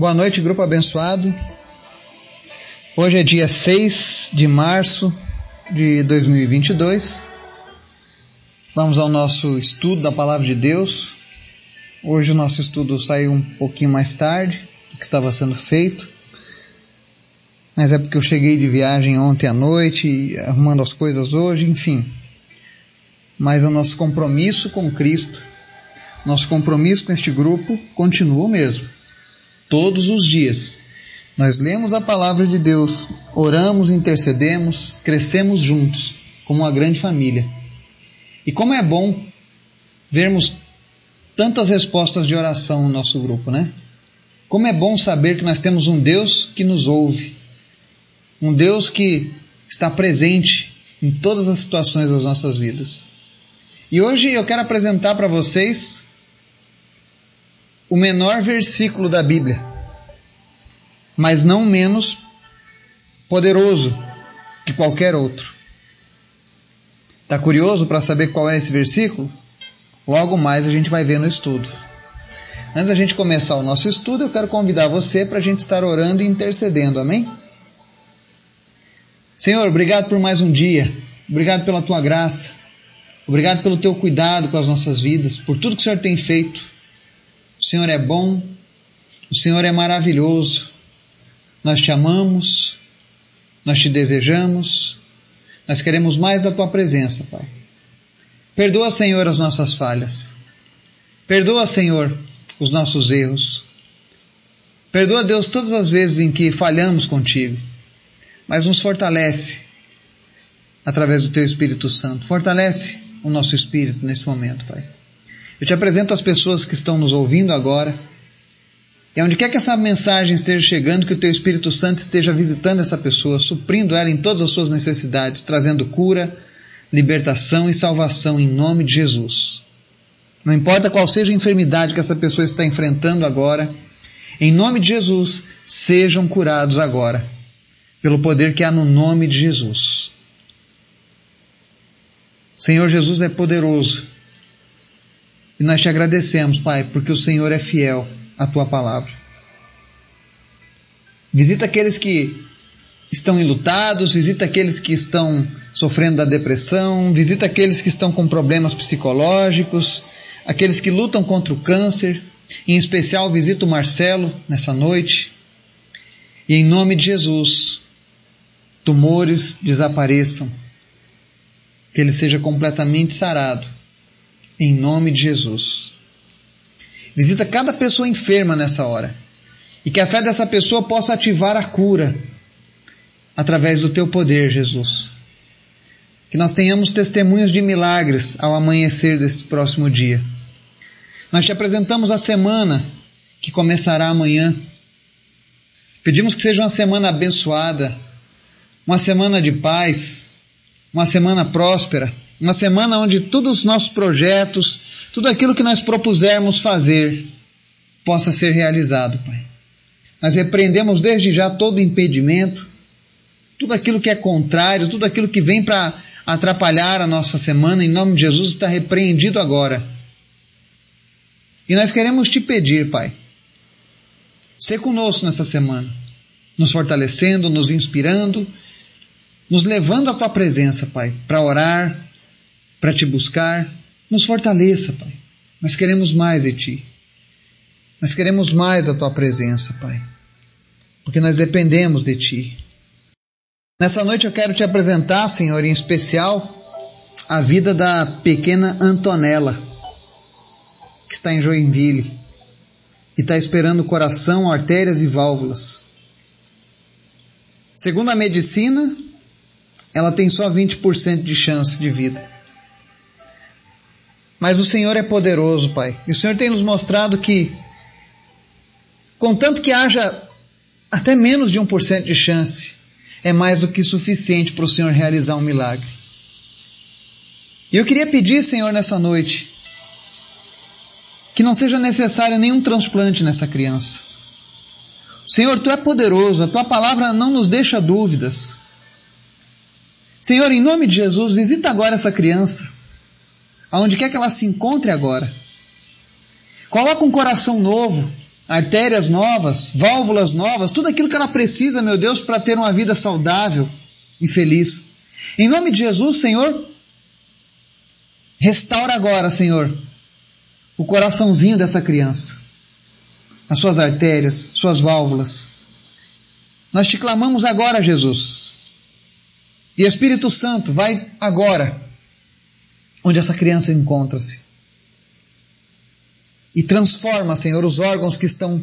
Boa noite, grupo abençoado. Hoje é dia 6 de março de 2022. Vamos ao nosso estudo da Palavra de Deus. Hoje o nosso estudo saiu um pouquinho mais tarde do que estava sendo feito. Mas é porque eu cheguei de viagem ontem à noite, arrumando as coisas hoje, enfim. Mas o nosso compromisso com Cristo, nosso compromisso com este grupo continua o mesmo todos os dias. Nós lemos a palavra de Deus, oramos, intercedemos, crescemos juntos, como uma grande família. E como é bom vermos tantas respostas de oração no nosso grupo, né? Como é bom saber que nós temos um Deus que nos ouve, um Deus que está presente em todas as situações das nossas vidas. E hoje eu quero apresentar para vocês o menor versículo da Bíblia, mas não menos poderoso que qualquer outro. Está curioso para saber qual é esse versículo? Logo mais a gente vai ver no estudo. Antes da gente começar o nosso estudo, eu quero convidar você para a gente estar orando e intercedendo, amém? Senhor, obrigado por mais um dia, obrigado pela tua graça, obrigado pelo teu cuidado com as nossas vidas, por tudo que o Senhor tem feito. O Senhor é bom, o Senhor é maravilhoso. Nós te amamos, nós te desejamos, nós queremos mais da tua presença, Pai. Perdoa, Senhor, as nossas falhas. Perdoa, Senhor, os nossos erros. Perdoa, Deus, todas as vezes em que falhamos contigo, mas nos fortalece através do teu Espírito Santo. Fortalece o nosso espírito nesse momento, Pai. Eu te apresento as pessoas que estão nos ouvindo agora. E onde quer que essa mensagem esteja chegando, que o teu Espírito Santo esteja visitando essa pessoa, suprindo ela em todas as suas necessidades, trazendo cura, libertação e salvação em nome de Jesus. Não importa qual seja a enfermidade que essa pessoa está enfrentando agora, em nome de Jesus, sejam curados agora, pelo poder que há no nome de Jesus. Senhor Jesus é poderoso e nós te agradecemos, Pai, porque o Senhor é fiel à tua palavra. Visita aqueles que estão enlutados, visita aqueles que estão sofrendo da depressão, visita aqueles que estão com problemas psicológicos, aqueles que lutam contra o câncer. Em especial, visita o Marcelo nessa noite. E em nome de Jesus, tumores desapareçam, que ele seja completamente sarado em nome de Jesus. Visita cada pessoa enferma nessa hora e que a fé dessa pessoa possa ativar a cura através do teu poder, Jesus. Que nós tenhamos testemunhos de milagres ao amanhecer deste próximo dia. Nós te apresentamos a semana que começará amanhã. Pedimos que seja uma semana abençoada, uma semana de paz, uma semana próspera uma semana onde todos os nossos projetos, tudo aquilo que nós propusermos fazer, possa ser realizado, Pai. Nós repreendemos desde já todo impedimento, tudo aquilo que é contrário, tudo aquilo que vem para atrapalhar a nossa semana, em nome de Jesus, está repreendido agora. E nós queremos te pedir, Pai, ser conosco nessa semana, nos fortalecendo, nos inspirando, nos levando à tua presença, Pai, para orar, para te buscar. Nos fortaleça, Pai. Nós queremos mais de Ti. Nós queremos mais da Tua presença, Pai. Porque nós dependemos de Ti. Nessa noite eu quero te apresentar, Senhor, em especial, a vida da pequena Antonella, que está em Joinville e está esperando coração, artérias e válvulas. Segundo a medicina, ela tem só 20% de chance de vida. Mas o Senhor é poderoso, Pai. E o Senhor tem nos mostrado que, contanto que haja até menos de 1% de chance, é mais do que suficiente para o Senhor realizar um milagre. E eu queria pedir, Senhor, nessa noite, que não seja necessário nenhum transplante nessa criança. Senhor, Tu é poderoso, a Tua palavra não nos deixa dúvidas. Senhor, em nome de Jesus, visita agora essa criança aonde quer que ela se encontre agora. Coloca um coração novo artérias novas, válvulas novas, tudo aquilo que ela precisa, meu Deus, para ter uma vida saudável e feliz. Em nome de Jesus, Senhor, restaura agora, Senhor, o coraçãozinho dessa criança, as suas artérias, suas válvulas. Nós te clamamos agora, Jesus. E Espírito Santo, vai agora onde essa criança encontra-se. E transforma, Senhor, os órgãos que estão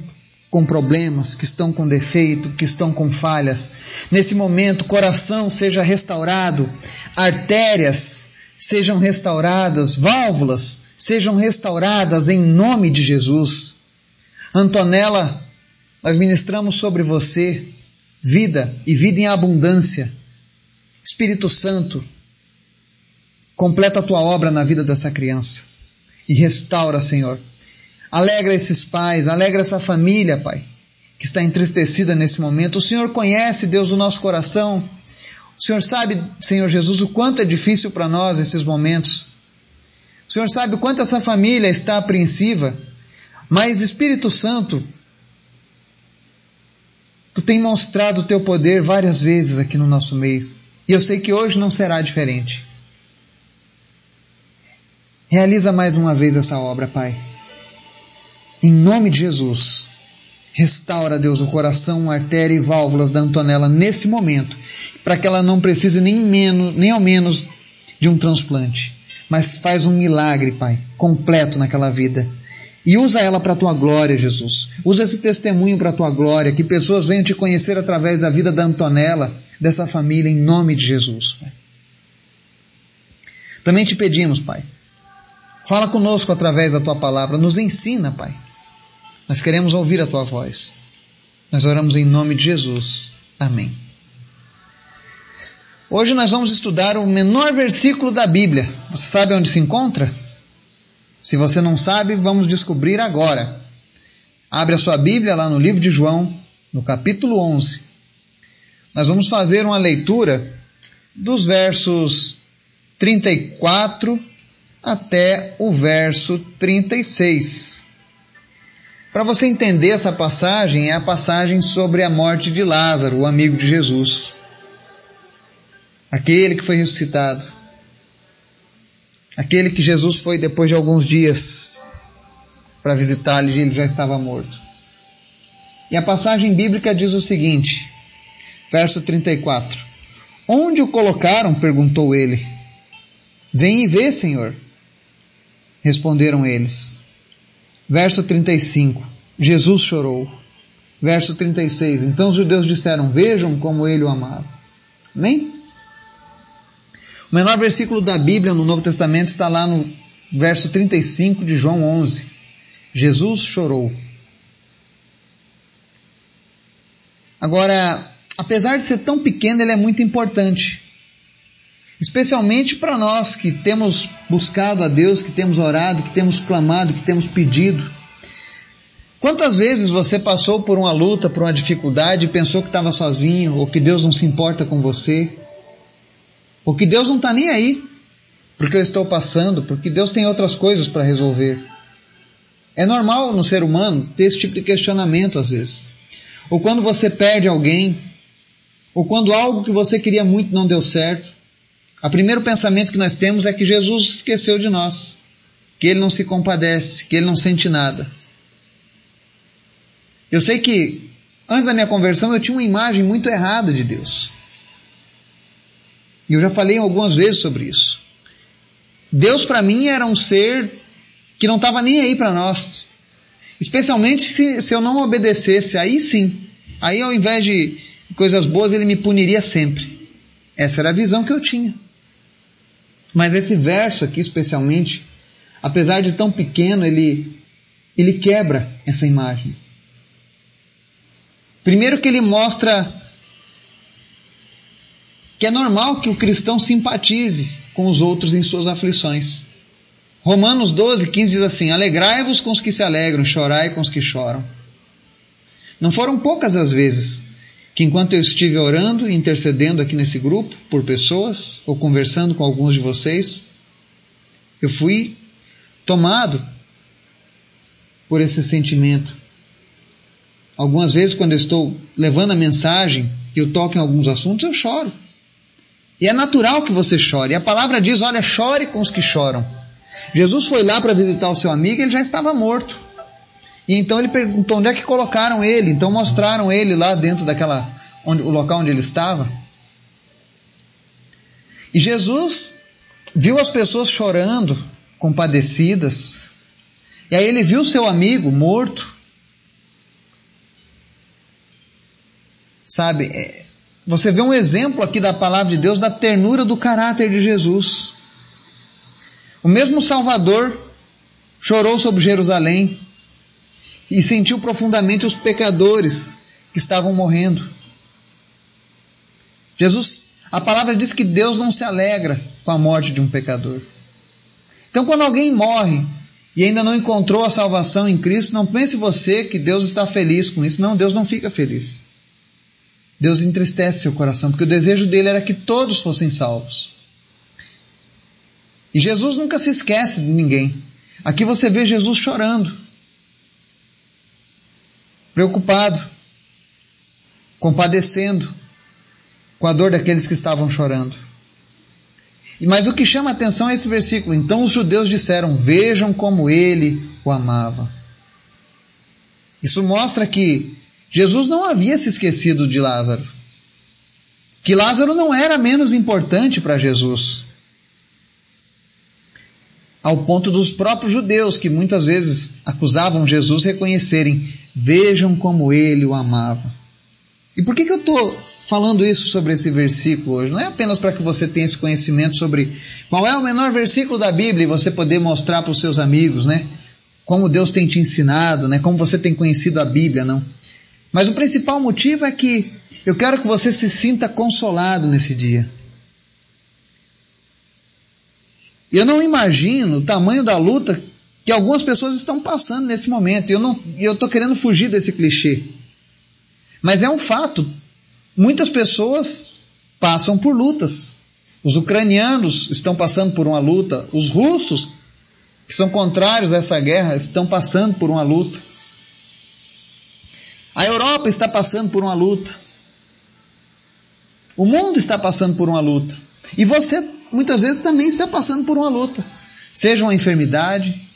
com problemas, que estão com defeito, que estão com falhas. Nesse momento, coração seja restaurado, artérias sejam restauradas, válvulas sejam restauradas em nome de Jesus. Antonella, nós ministramos sobre você vida e vida em abundância. Espírito Santo, completa a tua obra na vida dessa criança e restaura, Senhor. Alegra esses pais, alegra essa família, Pai, que está entristecida nesse momento. O Senhor conhece, Deus, o nosso coração. O Senhor sabe, Senhor Jesus, o quanto é difícil para nós esses momentos. O Senhor sabe o quanto essa família está apreensiva. Mas, Espírito Santo, Tu tem mostrado o Teu poder várias vezes aqui no nosso meio. E eu sei que hoje não será diferente. Realiza mais uma vez essa obra, Pai. Em nome de Jesus. Restaura, Deus, o coração, artéria e válvulas da Antonella nesse momento, para que ela não precise nem menos, nem ao menos de um transplante. Mas faz um milagre, Pai, completo naquela vida. E usa ela para a tua glória, Jesus. Usa esse testemunho para a tua glória, que pessoas venham te conhecer através da vida da Antonella, dessa família, em nome de Jesus. Pai. Também te pedimos, Pai, fala conosco através da tua palavra, nos ensina, Pai nós queremos ouvir a tua voz. Nós oramos em nome de Jesus. Amém. Hoje nós vamos estudar o menor versículo da Bíblia. Você sabe onde se encontra? Se você não sabe, vamos descobrir agora. Abre a sua Bíblia lá no livro de João, no capítulo 11. Nós vamos fazer uma leitura dos versos 34 até o verso 36. Para você entender essa passagem, é a passagem sobre a morte de Lázaro, o amigo de Jesus. Aquele que foi ressuscitado. Aquele que Jesus foi depois de alguns dias para visitá-lo e ele já estava morto. E a passagem bíblica diz o seguinte, verso 34. Onde o colocaram? perguntou ele. Vem e vê, Senhor. Responderam eles. Verso 35. Jesus chorou. Verso 36. Então os judeus disseram: Vejam como ele o amava. Amém? O menor versículo da Bíblia no Novo Testamento está lá no verso 35 de João 11. Jesus chorou. Agora, apesar de ser tão pequeno, ele é muito importante. Especialmente para nós que temos buscado a Deus, que temos orado, que temos clamado, que temos pedido. Quantas vezes você passou por uma luta, por uma dificuldade e pensou que estava sozinho, ou que Deus não se importa com você, ou que Deus não está nem aí porque eu estou passando, porque Deus tem outras coisas para resolver. É normal no ser humano ter esse tipo de questionamento às vezes. Ou quando você perde alguém, ou quando algo que você queria muito não deu certo, o primeiro pensamento que nós temos é que Jesus esqueceu de nós, que ele não se compadece, que ele não sente nada. Eu sei que antes da minha conversão eu tinha uma imagem muito errada de Deus. E eu já falei algumas vezes sobre isso. Deus para mim era um ser que não estava nem aí para nós. Especialmente se, se eu não obedecesse, aí sim. Aí ao invés de coisas boas ele me puniria sempre. Essa era a visão que eu tinha. Mas esse verso aqui, especialmente, apesar de tão pequeno, ele, ele quebra essa imagem. Primeiro, que ele mostra que é normal que o cristão simpatize com os outros em suas aflições. Romanos 12, 15 diz assim: Alegrai-vos com os que se alegram, chorai com os que choram. Não foram poucas as vezes que enquanto eu estive orando e intercedendo aqui nesse grupo por pessoas ou conversando com alguns de vocês, eu fui tomado por esse sentimento Algumas vezes, quando eu estou levando a mensagem e eu toco em alguns assuntos, eu choro. E é natural que você chore. E a palavra diz: olha, chore com os que choram. Jesus foi lá para visitar o seu amigo e ele já estava morto. E então ele perguntou onde é que colocaram ele. Então mostraram ele lá dentro daquela onde, o local onde ele estava. E Jesus viu as pessoas chorando, compadecidas. E aí ele viu seu amigo morto. Sabe, é, você vê um exemplo aqui da palavra de Deus da ternura do caráter de Jesus. O mesmo Salvador chorou sobre Jerusalém e sentiu profundamente os pecadores que estavam morrendo. Jesus, a palavra diz que Deus não se alegra com a morte de um pecador. Então, quando alguém morre e ainda não encontrou a salvação em Cristo, não pense você que Deus está feliz com isso. Não, Deus não fica feliz. Deus entristece seu coração, porque o desejo dele era que todos fossem salvos. E Jesus nunca se esquece de ninguém. Aqui você vê Jesus chorando, preocupado, compadecendo com a dor daqueles que estavam chorando. Mas o que chama a atenção é esse versículo. Então os judeus disseram: Vejam como ele o amava. Isso mostra que Jesus não havia se esquecido de Lázaro. Que Lázaro não era menos importante para Jesus. Ao ponto dos próprios judeus, que muitas vezes acusavam Jesus, reconhecerem: Vejam como ele o amava. E por que, que eu estou falando isso sobre esse versículo hoje? Não é apenas para que você tenha esse conhecimento sobre qual é o menor versículo da Bíblia e você poder mostrar para os seus amigos, né? Como Deus tem te ensinado, né? Como você tem conhecido a Bíblia, não. Mas o principal motivo é que eu quero que você se sinta consolado nesse dia. Eu não imagino o tamanho da luta que algumas pessoas estão passando nesse momento. Eu não, eu estou querendo fugir desse clichê. Mas é um fato. Muitas pessoas passam por lutas. Os ucranianos estão passando por uma luta. Os russos, que são contrários a essa guerra, estão passando por uma luta. A Europa está passando por uma luta. O mundo está passando por uma luta. E você muitas vezes também está passando por uma luta. Seja uma enfermidade,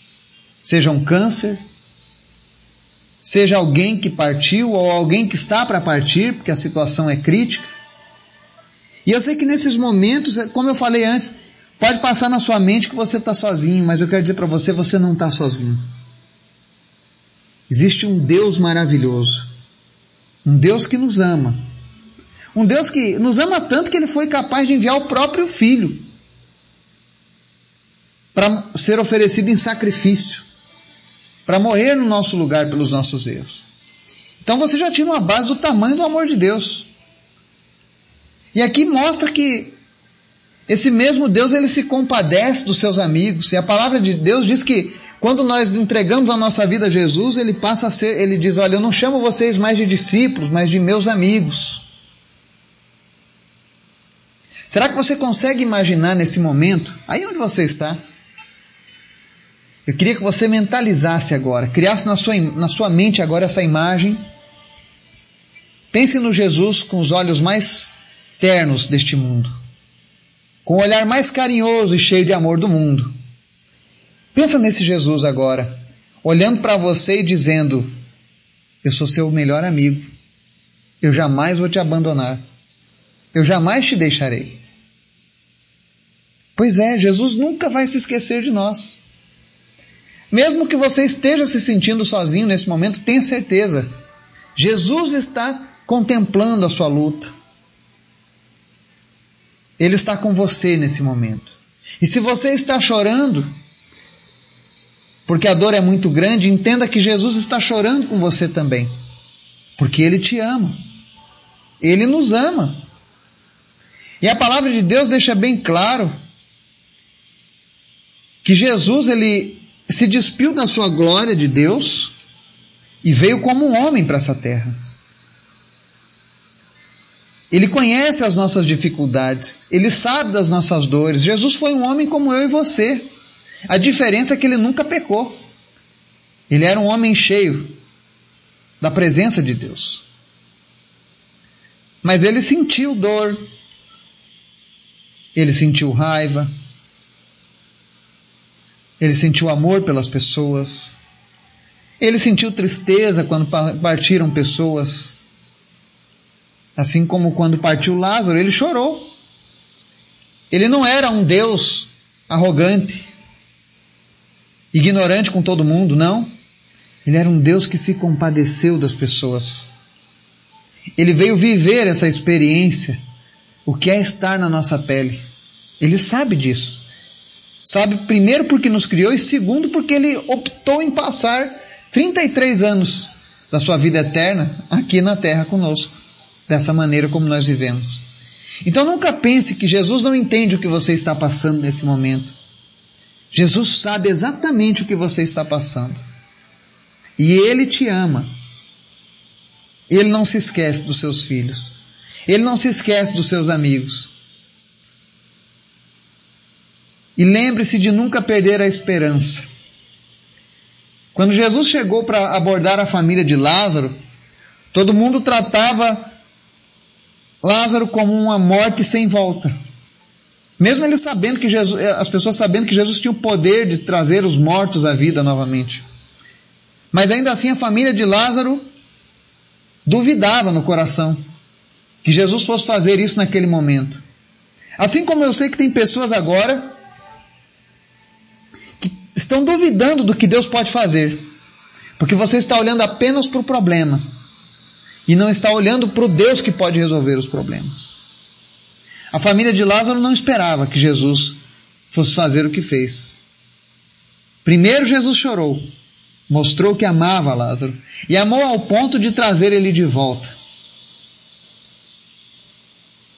seja um câncer, seja alguém que partiu ou alguém que está para partir, porque a situação é crítica. E eu sei que nesses momentos, como eu falei antes, pode passar na sua mente que você está sozinho, mas eu quero dizer para você: você não está sozinho. Existe um Deus maravilhoso um Deus que nos ama. Um Deus que nos ama tanto que ele foi capaz de enviar o próprio filho para ser oferecido em sacrifício, para morrer no nosso lugar pelos nossos erros. Então você já tira uma base do tamanho do amor de Deus. E aqui mostra que esse mesmo Deus ele se compadece dos seus amigos. E a palavra de Deus diz que quando nós entregamos a nossa vida a Jesus, ele passa a ser, ele diz: "Olha, eu não chamo vocês mais de discípulos, mas de meus amigos". Será que você consegue imaginar nesse momento, aí onde você está? Eu queria que você mentalizasse agora, criasse na sua, na sua mente agora essa imagem. Pense no Jesus com os olhos mais ternos deste mundo com o olhar mais carinhoso e cheio de amor do mundo. Pensa nesse Jesus agora, olhando para você e dizendo: Eu sou seu melhor amigo. Eu jamais vou te abandonar. Eu jamais te deixarei. Pois é, Jesus nunca vai se esquecer de nós. Mesmo que você esteja se sentindo sozinho nesse momento, tenha certeza. Jesus está contemplando a sua luta. Ele está com você nesse momento. E se você está chorando, porque a dor é muito grande, entenda que Jesus está chorando com você também. Porque Ele te ama. Ele nos ama. E a palavra de Deus deixa bem claro que Jesus ele se despiu da sua glória de Deus e veio como um homem para essa terra. Ele conhece as nossas dificuldades, ele sabe das nossas dores. Jesus foi um homem como eu e você. A diferença é que ele nunca pecou. Ele era um homem cheio da presença de Deus. Mas ele sentiu dor, ele sentiu raiva, ele sentiu amor pelas pessoas, ele sentiu tristeza quando partiram pessoas, assim como quando partiu Lázaro, ele chorou. Ele não era um Deus arrogante, ignorante com todo mundo, não. Ele era um Deus que se compadeceu das pessoas. Ele veio viver essa experiência, o que é estar na nossa pele. Ele sabe disso. Sabe, primeiro porque nos criou e segundo porque ele optou em passar 33 anos da sua vida eterna aqui na terra conosco, dessa maneira como nós vivemos. Então nunca pense que Jesus não entende o que você está passando nesse momento. Jesus sabe exatamente o que você está passando. E Ele te ama. Ele não se esquece dos seus filhos. Ele não se esquece dos seus amigos. E lembre-se de nunca perder a esperança. Quando Jesus chegou para abordar a família de Lázaro, todo mundo tratava Lázaro como uma morte sem volta. Mesmo ele sabendo que Jesus, as pessoas sabendo que Jesus tinha o poder de trazer os mortos à vida novamente. Mas ainda assim a família de Lázaro duvidava no coração que Jesus fosse fazer isso naquele momento. Assim como eu sei que tem pessoas agora estão duvidando do que Deus pode fazer, porque você está olhando apenas para o problema e não está olhando para o Deus que pode resolver os problemas. A família de Lázaro não esperava que Jesus fosse fazer o que fez. Primeiro Jesus chorou, mostrou que amava Lázaro e amou ao ponto de trazer ele de volta.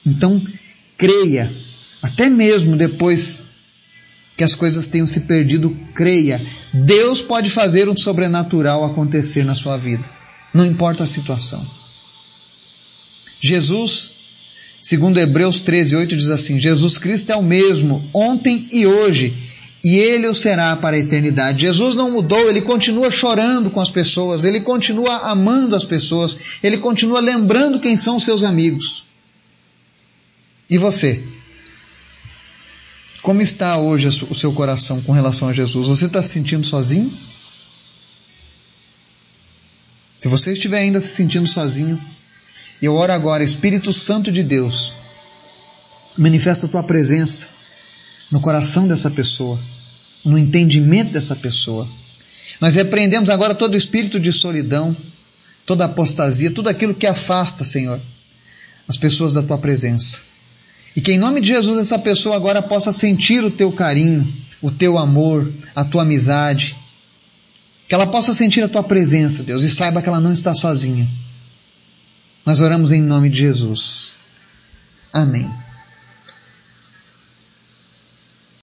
Então, creia, até mesmo depois que as coisas tenham se perdido, creia. Deus pode fazer um sobrenatural acontecer na sua vida, não importa a situação. Jesus, segundo Hebreus 13, 8, diz assim: Jesus Cristo é o mesmo ontem e hoje, e ele o será para a eternidade. Jesus não mudou, ele continua chorando com as pessoas, ele continua amando as pessoas, ele continua lembrando quem são seus amigos. E você? Como está hoje o seu coração com relação a Jesus? Você está se sentindo sozinho? Se você estiver ainda se sentindo sozinho, eu oro agora, Espírito Santo de Deus, manifesta a tua presença no coração dessa pessoa, no entendimento dessa pessoa. Nós repreendemos agora todo espírito de solidão, toda apostasia, tudo aquilo que afasta, Senhor, as pessoas da tua presença. E que em nome de Jesus essa pessoa agora possa sentir o teu carinho, o teu amor, a tua amizade. Que ela possa sentir a tua presença, Deus, e saiba que ela não está sozinha. Nós oramos em nome de Jesus. Amém.